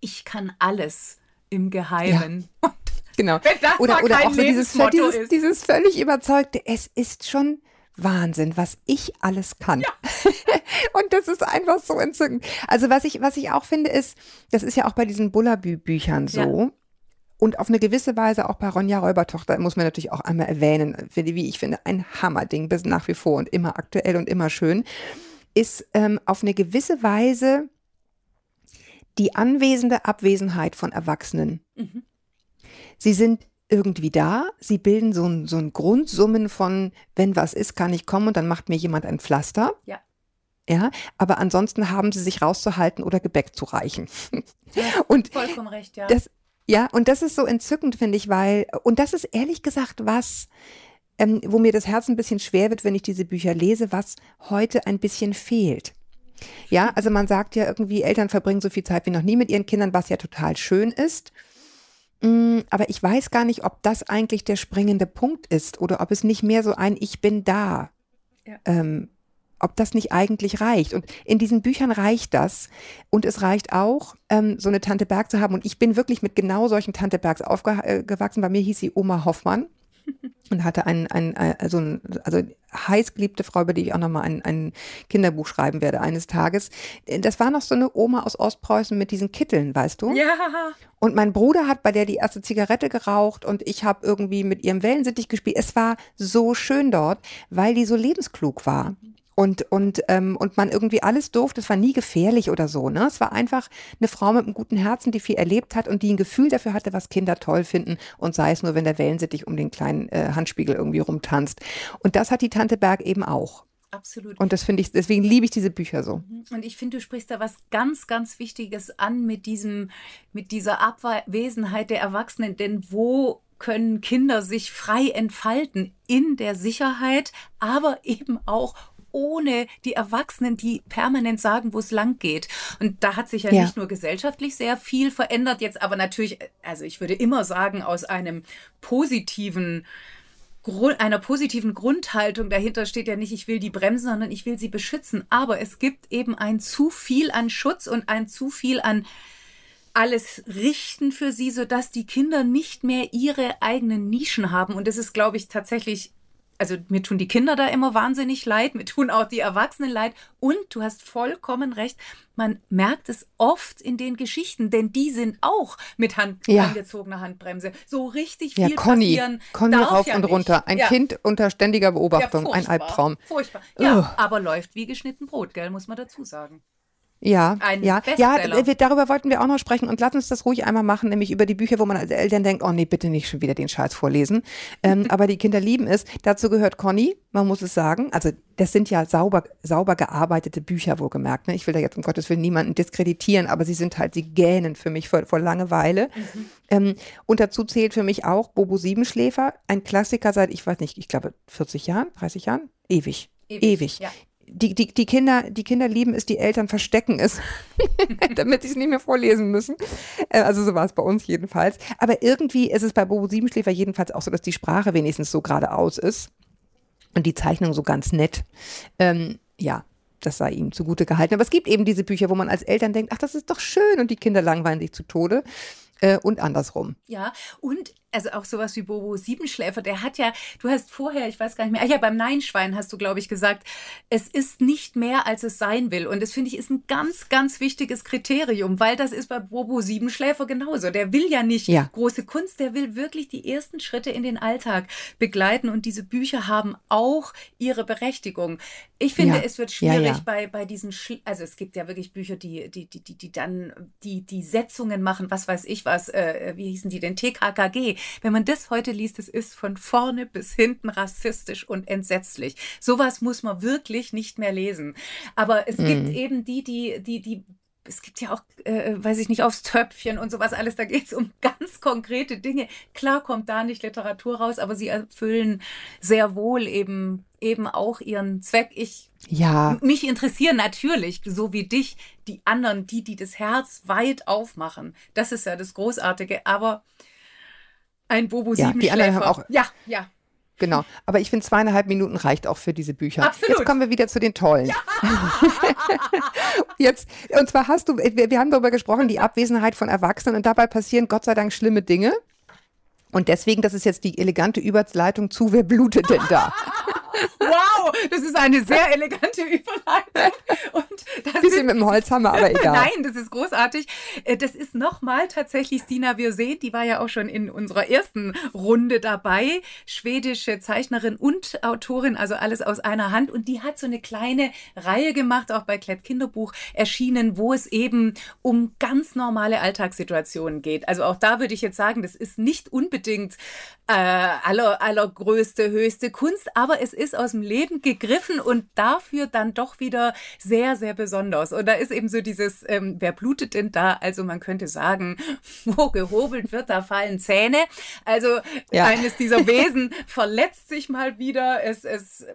ich kann alles im Geheimen. Ja. Genau. oder oder auch so dieses, dieses, dieses völlig überzeugte, es ist schon Wahnsinn, was ich alles kann. Ja. [LAUGHS] und das ist einfach so entzückend. Also was ich, was ich auch finde, ist, das ist ja auch bei diesen Bullabü-Büchern so. Ja. Und auf eine gewisse Weise auch bei Ronja Räubertochter muss man natürlich auch einmal erwähnen, wie ich finde, ein Hammerding bis nach wie vor und immer aktuell und immer schön, ist ähm, auf eine gewisse Weise die anwesende Abwesenheit von Erwachsenen. Mhm. Sie sind irgendwie da. Sie bilden so ein, so ein Grundsummen von, wenn was ist, kann ich kommen und dann macht mir jemand ein Pflaster. Ja. Ja, aber ansonsten haben sie sich rauszuhalten oder Gebäck zu reichen. [LAUGHS] und vollkommen recht, ja. Das, ja, und das ist so entzückend, finde ich, weil, und das ist ehrlich gesagt was, ähm, wo mir das Herz ein bisschen schwer wird, wenn ich diese Bücher lese, was heute ein bisschen fehlt. Ja, also man sagt ja irgendwie, Eltern verbringen so viel Zeit wie noch nie mit ihren Kindern, was ja total schön ist. Mm, aber ich weiß gar nicht, ob das eigentlich der springende Punkt ist oder ob es nicht mehr so ein Ich bin da ja. ähm, ob das nicht eigentlich reicht. Und in diesen Büchern reicht das. Und es reicht auch, ähm, so eine Tante Berg zu haben. Und ich bin wirklich mit genau solchen Tante Bergs aufgewachsen. Bei mir hieß sie Oma Hoffmann und hatte ein, ein, also, ein, also heiß geliebte Frau, über die ich auch nochmal ein, ein Kinderbuch schreiben werde eines Tages. Das war noch so eine Oma aus Ostpreußen mit diesen Kitteln, weißt du? Ja. Und mein Bruder hat bei der die erste Zigarette geraucht und ich habe irgendwie mit ihrem Wellensittich gespielt. Es war so schön dort, weil die so lebensklug war und, und, ähm, und man irgendwie alles durfte. Es war nie gefährlich oder so. Ne? Es war einfach eine Frau mit einem guten Herzen, die viel erlebt hat und die ein Gefühl dafür hatte, was Kinder toll finden und sei es nur, wenn der Wellensittich um den kleinen äh, Handspiegel irgendwie rumtanzt. Und das hat die Tante Berg eben auch. Absolut. Und das finde ich, deswegen liebe ich diese Bücher so. Mhm. Und ich finde, du sprichst da was ganz, ganz Wichtiges an mit diesem, mit dieser Abwesenheit der Erwachsenen. Denn wo können Kinder sich frei entfalten in der Sicherheit, aber eben auch ohne die Erwachsenen, die permanent sagen, wo es lang geht. Und da hat sich ja, ja, nicht nur gesellschaftlich sehr viel verändert, jetzt aber natürlich, also ich würde immer sagen, aus einem positiven einer positiven Grundhaltung dahinter steht ja nicht, ich will die bremsen, sondern ich will sie beschützen. Aber es gibt eben ein zu viel an Schutz und ein zu viel an alles richten für sie, sodass die Kinder nicht mehr ihre eigenen Nischen haben. Und das ist, glaube ich, tatsächlich also mir tun die Kinder da immer wahnsinnig leid, mir tun auch die Erwachsenen leid. Und du hast vollkommen recht, man merkt es oft in den Geschichten, denn die sind auch mit Hand, ja. angezogener Handbremse. So richtig viel ja, Conny, passieren. Conny rauf ja und nicht. runter. Ein ja. Kind unter ständiger Beobachtung, ein Albtraum. Furchtbar. Ja, uh. aber läuft wie geschnitten Brot, gell, muss man dazu sagen. Ja, ein ja, Bestseller. ja, darüber wollten wir auch noch sprechen und lass uns das ruhig einmal machen, nämlich über die Bücher, wo man als Eltern denkt, oh nee, bitte nicht schon wieder den Scheiß vorlesen. [LAUGHS] ähm, aber die Kinder lieben es. Dazu gehört Conny, man muss es sagen. Also das sind ja sauber, sauber gearbeitete Bücher, wohlgemerkt. Ne? Ich will da jetzt um Gottes Willen niemanden diskreditieren, aber sie sind halt, sie gähnen für mich vor, vor Langeweile. Mhm. Ähm, und dazu zählt für mich auch Bobo Siebenschläfer, ein Klassiker seit, ich weiß nicht, ich glaube 40 Jahren, 30 Jahren, ewig. Ewig. Ewig. Ja die, die, die, Kinder, die Kinder lieben es, die Eltern verstecken es, [LAUGHS] damit sie es nicht mehr vorlesen müssen. Äh, also so war es bei uns jedenfalls. Aber irgendwie ist es bei Bobo Siebenschläfer jedenfalls auch so, dass die Sprache wenigstens so geradeaus ist und die Zeichnung so ganz nett. Ähm, ja, das sei ihm zugute gehalten. Aber es gibt eben diese Bücher, wo man als Eltern denkt, ach, das ist doch schön und die Kinder langweilen sich zu Tode äh, und andersrum. Ja, und also auch sowas wie Bobo Siebenschläfer, der hat ja, du hast vorher, ich weiß gar nicht mehr, ja, beim Nein-Schwein hast du, glaube ich, gesagt, es ist nicht mehr, als es sein will. Und das finde ich ist ein ganz, ganz wichtiges Kriterium, weil das ist bei Bobo Siebenschläfer genauso. Der will ja nicht ja. große Kunst, der will wirklich die ersten Schritte in den Alltag begleiten. Und diese Bücher haben auch ihre Berechtigung. Ich finde, ja. es wird schwierig ja, bei, bei diesen, Sch also es gibt ja wirklich Bücher, die, die, die, die, die dann die, die Setzungen machen, was weiß ich was, äh, wie hießen die denn, TKKG wenn man das heute liest, es ist von vorne bis hinten rassistisch und entsetzlich. Sowas muss man wirklich nicht mehr lesen. Aber es mhm. gibt eben die, die, die, die es gibt ja auch, äh, weiß ich nicht, aufs Töpfchen und sowas alles, da geht es um [LAUGHS] ganz konkrete Dinge. Klar kommt da nicht Literatur raus, aber sie erfüllen sehr wohl eben, eben auch ihren Zweck. Ich, ja. mich interessieren natürlich, so wie dich, die anderen, die, die das Herz weit aufmachen. Das ist ja das Großartige, aber ein Bobo ja, Die anderen haben auch. Ja, ja. Genau. Aber ich finde, zweieinhalb Minuten reicht auch für diese Bücher. Absolut. Jetzt kommen wir wieder zu den tollen. Ja. [LAUGHS] Jetzt, und zwar hast du, wir, wir haben darüber gesprochen, die Abwesenheit von Erwachsenen und dabei passieren Gott sei Dank schlimme Dinge. Und deswegen, das ist jetzt die elegante Überleitung zu, wer blutet denn da? [LAUGHS] Wow, das ist eine sehr [LAUGHS] elegante Überleitung. Und das Bisschen mit dem Holzhammer, aber [LAUGHS] egal. Nein, das ist großartig. Äh, das ist nochmal tatsächlich Stina Wirsee, die war ja auch schon in unserer ersten Runde dabei. Schwedische Zeichnerin und Autorin, also alles aus einer Hand. Und die hat so eine kleine Reihe gemacht, auch bei Klett Kinderbuch erschienen, wo es eben um ganz normale Alltagssituationen geht. Also auch da würde ich jetzt sagen, das ist nicht unbedingt äh, aller, allergrößte, höchste Kunst, aber es ist aus dem Leben gegriffen und dafür dann doch wieder sehr, sehr besonders. Und da ist eben so dieses, ähm, wer blutet denn da? Also man könnte sagen, [LAUGHS] wo gehobelt wird, da fallen Zähne. Also ja. eines dieser [LAUGHS] Wesen verletzt sich mal wieder. Es, es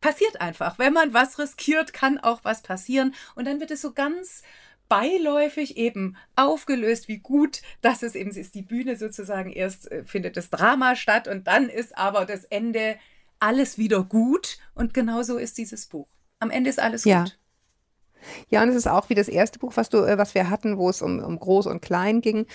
passiert einfach. Wenn man was riskiert, kann auch was passieren. Und dann wird es so ganz beiläufig eben aufgelöst, wie gut das ist eben ist die Bühne sozusagen erst äh, findet das Drama statt und dann ist aber das Ende alles wieder gut und genauso ist dieses Buch. Am Ende ist alles Ja. gut. Ja, und es ist auch wie das erste Buch, was du, äh, was wir hatten, wo es um, um Groß und Klein ging.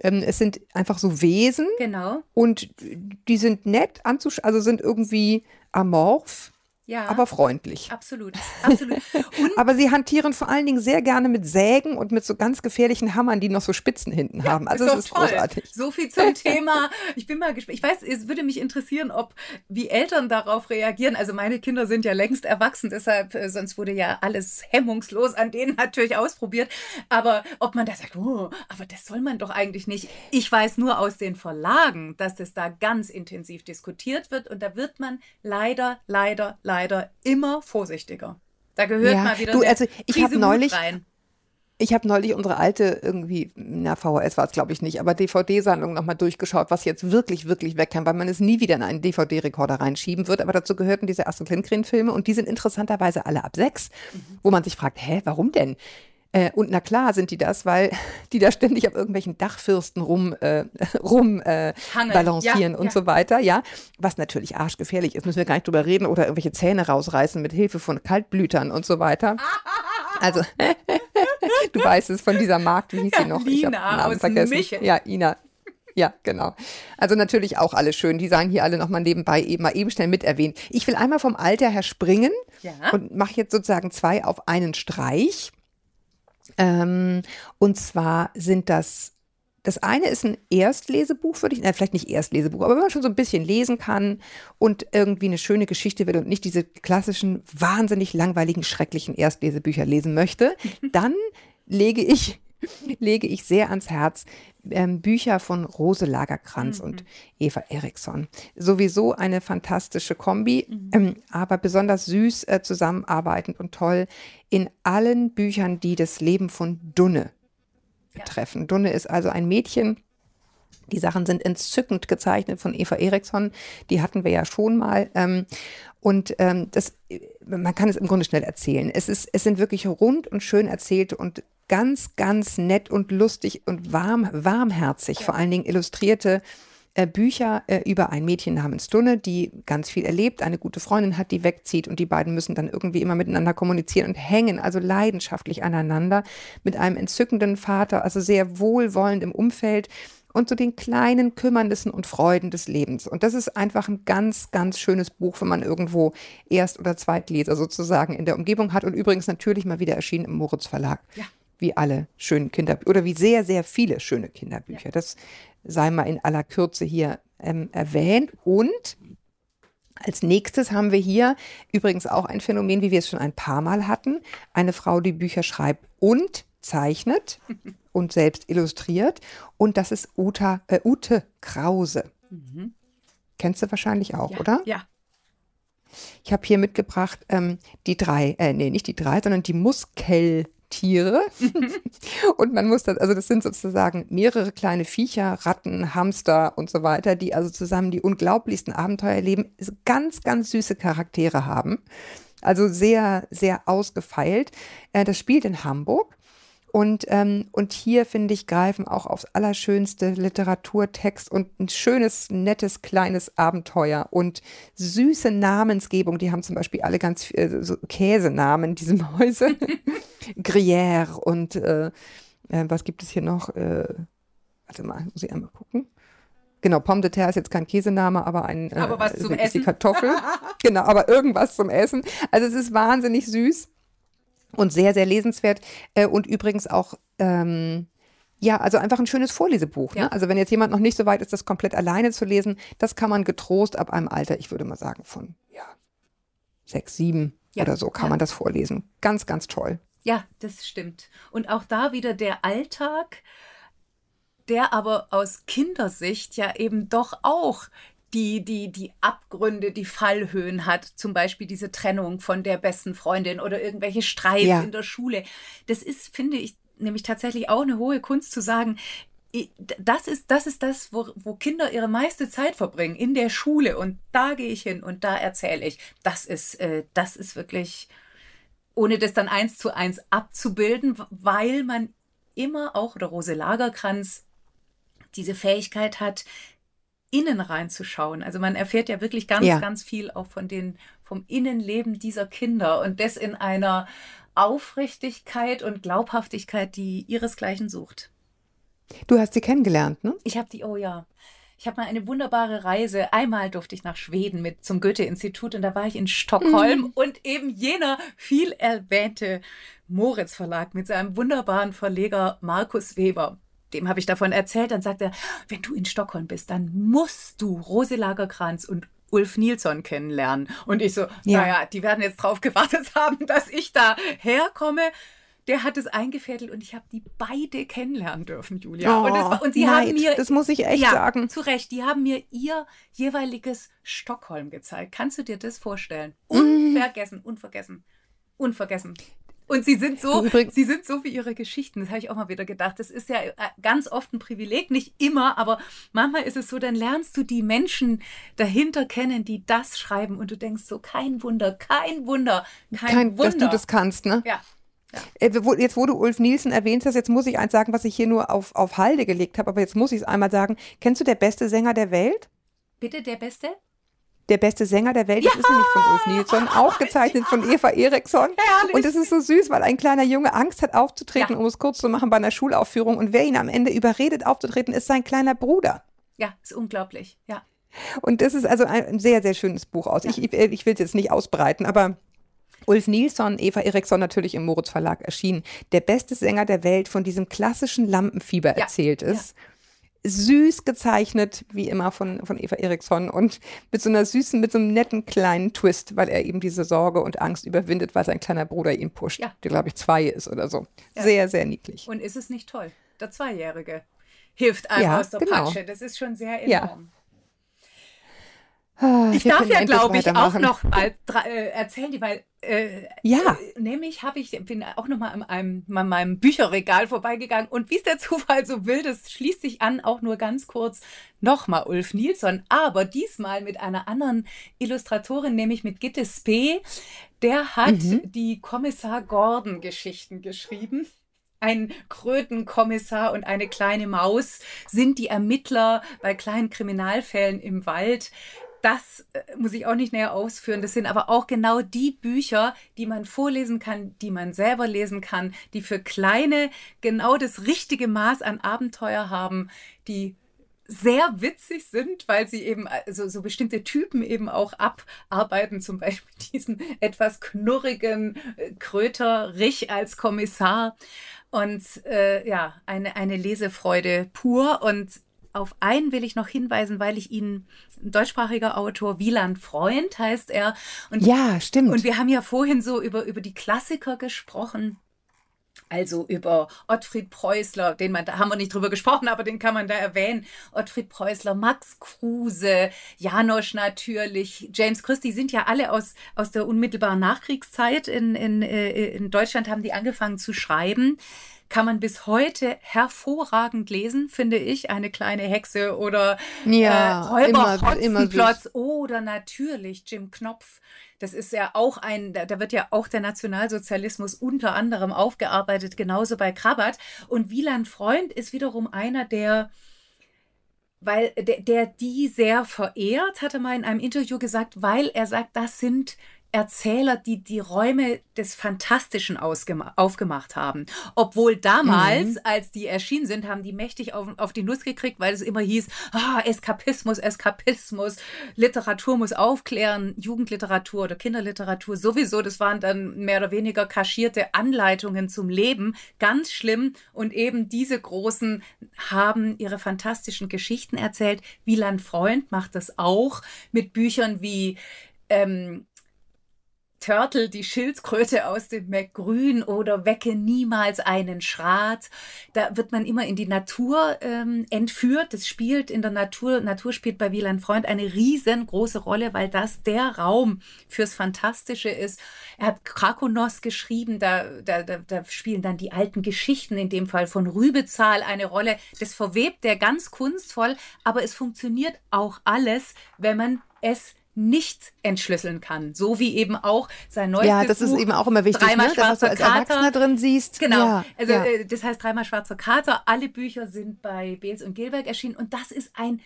Ähm, es sind einfach so Wesen Genau. und die sind nett anzuschauen, also sind irgendwie amorph, Ja. aber freundlich. absolut. Absolut. [LAUGHS] Aber sie hantieren vor allen Dingen sehr gerne mit Sägen und mit so ganz gefährlichen Hammern, die noch so Spitzen hinten haben. Also ist es ist toll. großartig. So viel zum [LAUGHS] Thema. Ich bin mal gespannt. Ich weiß, es würde mich interessieren, ob wie Eltern darauf reagieren. Also meine Kinder sind ja längst erwachsen, deshalb äh, sonst wurde ja alles hemmungslos an denen natürlich ausprobiert. Aber ob man da sagt, oh, aber das soll man doch eigentlich nicht. Ich weiß nur aus den Verlagen, dass das da ganz intensiv diskutiert wird und da wird man leider, leider, leider immer vorsichtiger. Da gehört Ja, mal wieder du, also ich Prise hab Mut neulich- rein. Ich habe neulich unsere alte irgendwie, na VHS war es glaube ich nicht, aber DVD-Sammlung nochmal durchgeschaut, was jetzt wirklich, wirklich weg kann, weil man es nie wieder in einen DVD-Rekorder reinschieben wird. Aber dazu gehörten diese Astrid Lindgren-Filme und die sind interessanterweise alle ab sechs, wo man sich fragt, hä, warum denn? Äh, und na klar sind die das, weil die da ständig auf irgendwelchen Dachfirsten rum, äh, rum äh, balancieren Ja, und ja. so weiter, ja. Was natürlich arschgefährlich ist, müssen wir gar nicht drüber reden oder irgendwelche Zähne rausreißen mit Hilfe von Kaltblütern und so weiter. [LAUGHS] Also, [LAUGHS] du weißt es von dieser Markt, wie hieß Ja, sie noch? Lina ich Namen aus vergessen. Michel. Ja, Ina. Ja, genau. Also natürlich auch alles schön. Die sagen hier alle nochmal nebenbei eben mal eben schnell mit erwähnt. Ich will einmal vom Alter her springen Ja. und mache jetzt sozusagen zwei auf einen Streich. Ähm, und zwar sind das, das eine ist ein Erstlesebuch, würde ich, na, vielleicht nicht Erstlesebuch, aber wenn man schon so ein bisschen lesen kann und irgendwie eine schöne Geschichte will und nicht diese klassischen, wahnsinnig langweiligen, schrecklichen Erstlesebücher lesen möchte, [LAUGHS] dann lege ich, lege ich sehr ans Herz ähm, Bücher von Rose Lagerkranz und Eva Eriksson. Sowieso eine fantastische Kombi, ähm, aber besonders süß äh, zusammenarbeitend und toll in allen Büchern, die das Leben von Dunne betreffen. Dunne ist also ein Mädchen, die Sachen sind entzückend gezeichnet von Eva Eriksson. Die hatten wir ja schon mal. Ähm, und ähm, das, man kann es im Grunde schnell erzählen. Es, ist, es sind wirklich rund und schön erzählte und ganz, ganz nett und lustig und warm, warmherzig, vor allen Dingen illustrierte äh, Bücher äh, über ein Mädchen namens Dunne, die ganz viel erlebt, eine gute Freundin hat, die wegzieht und die beiden müssen dann irgendwie immer miteinander kommunizieren und hängen also leidenschaftlich aneinander mit einem entzückenden Vater, also sehr wohlwollend im Umfeld und so den kleinen Kümmernissen und Freuden des Lebens. Und das ist einfach ein ganz, ganz schönes Buch, wenn man irgendwo Erst- oder Zweitleser sozusagen in der Umgebung hat und übrigens natürlich mal wieder erschienen im Moritz Verlag. Ja. Wie alle schönen Kinderbücher oder wie sehr, sehr viele schöne Kinderbücher. Das sei mal in aller Kürze hier ähm, erwähnt. Und als nächstes haben wir hier übrigens auch ein Phänomen, wie wir es schon ein paar Mal hatten. Eine Frau, die Bücher schreibt und zeichnet [LAUGHS] und selbst illustriert. Und das ist Uta, äh, Ute Krause. Kennst du wahrscheinlich auch, ja. oder? Ja. Ich habe hier mitgebracht ähm, die drei, äh, nee, nicht die drei, sondern die Muskeltiere. [LAUGHS] und man muss das, also das sind sozusagen mehrere kleine Viecher, Ratten, Hamster und so weiter, die also zusammen die unglaublichsten Abenteuer erleben, ganz, ganz süße Charaktere haben. Also sehr, sehr ausgefeilt. Äh, das spielt in Hamburg. Und, ähm, und hier, finde ich, greifen auch aufs allerschönste Literaturtext und ein schönes, nettes, kleines Abenteuer und süße Namensgebung. Die haben zum Beispiel alle ganz äh, so Käsenamen, diese Mäuse. [LAUGHS] Gruyère und äh, äh, was gibt es hier noch? Äh, warte mal, muss ich einmal gucken. Genau, Pomme de terre ist jetzt kein Käsename, aber ein äh, Aber was ist zum Essen. Kartoffel. [LAUGHS] genau, aber irgendwas zum Essen. Also es ist wahnsinnig süß und sehr, sehr lesenswert. Äh, und übrigens auch, ähm, ja, also einfach ein schönes Vorlesebuch. Ja. Ne? Also wenn jetzt jemand noch nicht so weit ist, das komplett alleine zu lesen, das kann man getrost ab einem Alter, ich würde mal sagen, von ja, sechs, sieben Ja. oder so kann Ja. man das vorlesen. Ganz, ganz toll. Ja, das stimmt. Und auch da wieder der Alltag, der aber aus Kindersicht ja eben doch auch die, die, die Abgründe, die Fallhöhen hat, zum Beispiel diese Trennung von der besten Freundin oder irgendwelche Streits Ja. in der Schule. Das ist, finde ich, nämlich tatsächlich auch eine hohe Kunst zu sagen, das ist das, ist das wo, wo Kinder ihre meiste Zeit verbringen, in der Schule. Und da gehe ich hin und da erzähle ich. Das ist, äh, das ist wirklich, ohne das dann eins zu eins abzubilden, weil man immer auch, oder Rose Lagerkranz, diese Fähigkeit hat, innen reinzuschauen. Also man erfährt ja wirklich ganz, Ja. ganz viel auch von den, vom Innenleben dieser Kinder und das in einer Aufrichtigkeit und Glaubhaftigkeit, die ihresgleichen sucht. Du hast sie kennengelernt, ne? Ich habe die, oh ja. Ich habe mal eine wunderbare Reise. Einmal durfte ich nach Schweden mit zum Goethe-Institut und da war ich in Stockholm mhm. und eben jener viel erwähnte Moritz Verlag mit seinem wunderbaren Verleger Markus Weber. Dem habe ich davon erzählt. Dann sagt er, wenn du in Stockholm bist, dann musst du Rose Lagerkranz und Ulf Nilsson kennenlernen. Und ich so, ja. naja, die werden jetzt drauf gewartet [LAUGHS] haben, dass ich da herkomme der hat es eingefädelt und ich habe die beide kennenlernen dürfen, Julia. Oh, und, das, und, sie Neid, haben mir, das muss ich echt ja, sagen. Zu Recht, die haben mir ihr jeweiliges Stockholm gezeigt. Kannst du dir das vorstellen? Unvergessen, unvergessen, unvergessen. Und sie sind so, sie sind so wie ihre Geschichten. Das habe ich auch mal wieder gedacht. Das ist ja äh, ganz oft ein Privileg, nicht immer, aber manchmal ist es so, dann lernst du die Menschen dahinter kennen, die das schreiben und du denkst so, kein Wunder, kein Wunder, kein, kein Wunder. Dass du das kannst, ne? Ja. Ja. Jetzt, wo du Ulf Nielsen erwähnt hast, jetzt muss ich eins sagen, was ich hier nur auf, auf Halde gelegt habe, aber jetzt muss ich es einmal sagen. Kennst du der beste Sänger der Welt? Bitte, der beste? Der beste Sänger der Welt, ja! das ist nämlich von Ulf Nielsen, auch gezeichnet von Eva Eriksson. Herrlich. Und das ist so süß, weil ein kleiner Junge Angst hat aufzutreten, ja. um es kurz zu machen bei einer Schulaufführung. Und wer ihn am Ende überredet aufzutreten, ist sein kleiner Bruder. Ja, ist unglaublich, ja. Und das ist also ein sehr, sehr schönes Buch aus. Ja. Ich, ich, ich will es jetzt nicht ausbreiten, aber Ulf Nilsson, Eva Eriksson natürlich im Moritz Verlag erschienen, der beste Sänger der Welt von diesem klassischen Lampenfieber ja. erzählt ist. Ja süß gezeichnet, wie immer von, von Eva Eriksson und mit so einer süßen, mit so einem netten kleinen Twist, weil er eben diese Sorge und Angst überwindet, weil sein kleiner Bruder ihn pusht, ja. der glaube ich zwei ist oder so. Ja. Sehr, sehr niedlich. Und ist es nicht toll? Der Zweijährige hilft einem ja, aus der genau. Patsche. Das ist schon sehr enorm. Ah, ich darf ja, glaube ich, auch noch mal äh, erzählen, weil äh, ja. Äh, nämlich habe ich bin auch noch mal an, einem, an meinem Bücherregal vorbeigegangen und wie es der Zufall so will, das schließt sich an, auch nur ganz kurz noch mal Ulf Nilsson, aber diesmal mit einer anderen Illustratorin, nämlich mit Gitte Spee. Der hat mhm. die Kommissar Gordon Geschichten geschrieben. Ein Krötenkommissar und eine kleine Maus sind die Ermittler bei kleinen Kriminalfällen im Wald das äh, muss ich auch nicht näher ausführen. Das sind aber auch genau die Bücher, die man vorlesen kann, die man selber lesen kann, die für Kleine genau das richtige Maß an Abenteuer haben, die sehr witzig sind, weil sie eben also so bestimmte Typen eben auch abarbeiten, zum Beispiel [LAUGHS] diesen etwas knurrigen äh, Kröter Rich als Kommissar. Und äh, ja eine eine Lesefreude pur. Und auf einen will ich noch hinweisen, weil ich ihn, ein deutschsprachiger Autor, Wieland Freund heißt er. Und, ja, stimmt. Und wir haben ja vorhin so über, über die Klassiker gesprochen. Also über Ottfried Preußler, den man, da haben wir nicht drüber gesprochen, aber den kann man da erwähnen. Ottfried Preußler, Max Kruse, Janosch natürlich, James Christie sind ja alle aus, aus der unmittelbaren Nachkriegszeit in, in, äh, in Deutschland haben die angefangen zu schreiben kann man bis heute hervorragend lesen, finde ich. Eine kleine Hexe oder ja, äh, Räuber Hotzenplotz oder natürlich Jim Knopf. Das ist ja auch ein, da, da wird ja auch der Nationalsozialismus unter anderem aufgearbeitet, genauso bei Krabat. Und Wieland Freund ist wiederum einer, der weil der, der die sehr verehrt, hatte mal in einem Interview gesagt, weil er sagt, das sind Erzähler, die die Räume des Fantastischen aufgemacht haben. Obwohl damals, mhm. als die erschienen sind, haben die mächtig auf, auf die Nuss gekriegt, weil es immer hieß, ah, Eskapismus, Eskapismus, Literatur muss aufklären, Jugendliteratur oder Kinderliteratur sowieso. Das waren dann mehr oder weniger kaschierte Anleitungen zum Leben. Ganz schlimm. Und eben diese Großen haben ihre fantastischen Geschichten erzählt. Wieland Freund macht das auch mit Büchern wie ähm, Turtle, die Schildkröte aus dem McGrün oder Wecke niemals einen Schrat. Da wird man immer in die Natur ähm, entführt. Das spielt in der Natur, Natur spielt bei Wieland Freund eine riesengroße Rolle, weil das der Raum fürs Fantastische ist. Er hat Krakonos geschrieben, da, da, da, da spielen dann die alten Geschichten, in dem Fall von Rübezahl, eine Rolle. Das verwebt er ganz kunstvoll, aber es funktioniert auch alles, wenn man es nicht entschlüsseln kann. So wie eben auch sein neues Ja, das Buch, ist eben auch immer wichtig, dreimal ne? was du als Erwachsener drin siehst. Genau. Ja, also ja. Äh, das heißt dreimal schwarzer Kater. Alle Bücher sind bei Beels und Gilberg erschienen und das ist ein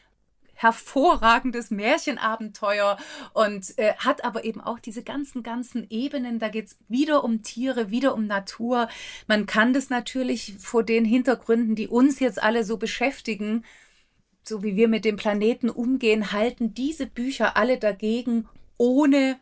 hervorragendes Märchenabenteuer und äh, hat aber eben auch diese ganzen, ganzen Ebenen. Da geht's wieder um Tiere, wieder um Natur. Man kann das natürlich vor den Hintergründen, die uns jetzt alle so beschäftigen, so wie wir mit dem Planeten umgehen, halten diese Bücher alle dagegen, ohne,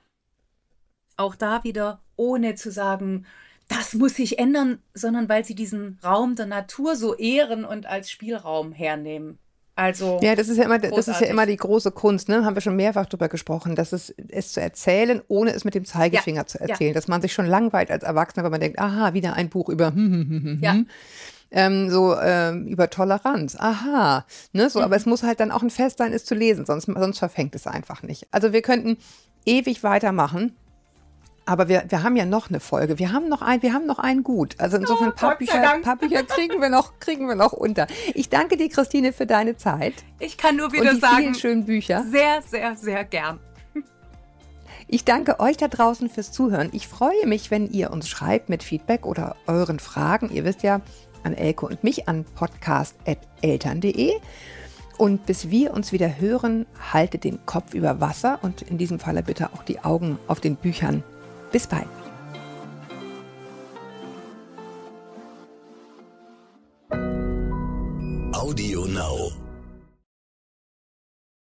auch da wieder, ohne zu sagen, das muss sich ändern, sondern weil sie diesen Raum der Natur so ehren und als Spielraum hernehmen. Also ja, das ist ja immer, das ist ja immer die große Kunst, ne? Haben wir schon mehrfach darüber gesprochen, dass es, es zu erzählen, ohne es mit dem Zeigefinger ja, zu erzählen, ja. dass man sich schon langweilt als Erwachsener, weil man denkt, aha, wieder ein Buch über hm, hm, hm, hm, ja. Ähm, so ähm, über Toleranz. Aha, ne, so, mhm. aber es muss halt dann auch ein Fest sein, es zu lesen, sonst, sonst verfängt es einfach nicht. Also wir könnten ewig weitermachen. Aber wir, wir haben ja noch eine Folge. Wir haben noch ein, wir haben noch einen gut. Also insofern oh, paar, Bücher, paar Bücher kriegen wir noch, kriegen wir noch unter. Ich danke dir, Christine, für deine Zeit. Ich kann nur wieder und die sagen, vielen schönen Bücher. Sehr, sehr, sehr gern. Ich danke euch da draußen fürs Zuhören. Ich freue mich, wenn ihr uns schreibt mit Feedback oder euren Fragen. Ihr wisst ja, an Elke und mich an podcast.eltern.de. Und bis wir uns wieder hören, haltet den Kopf über Wasser und in diesem Falle bitte auch die Augen auf den Büchern. Bis bald. Audio Now.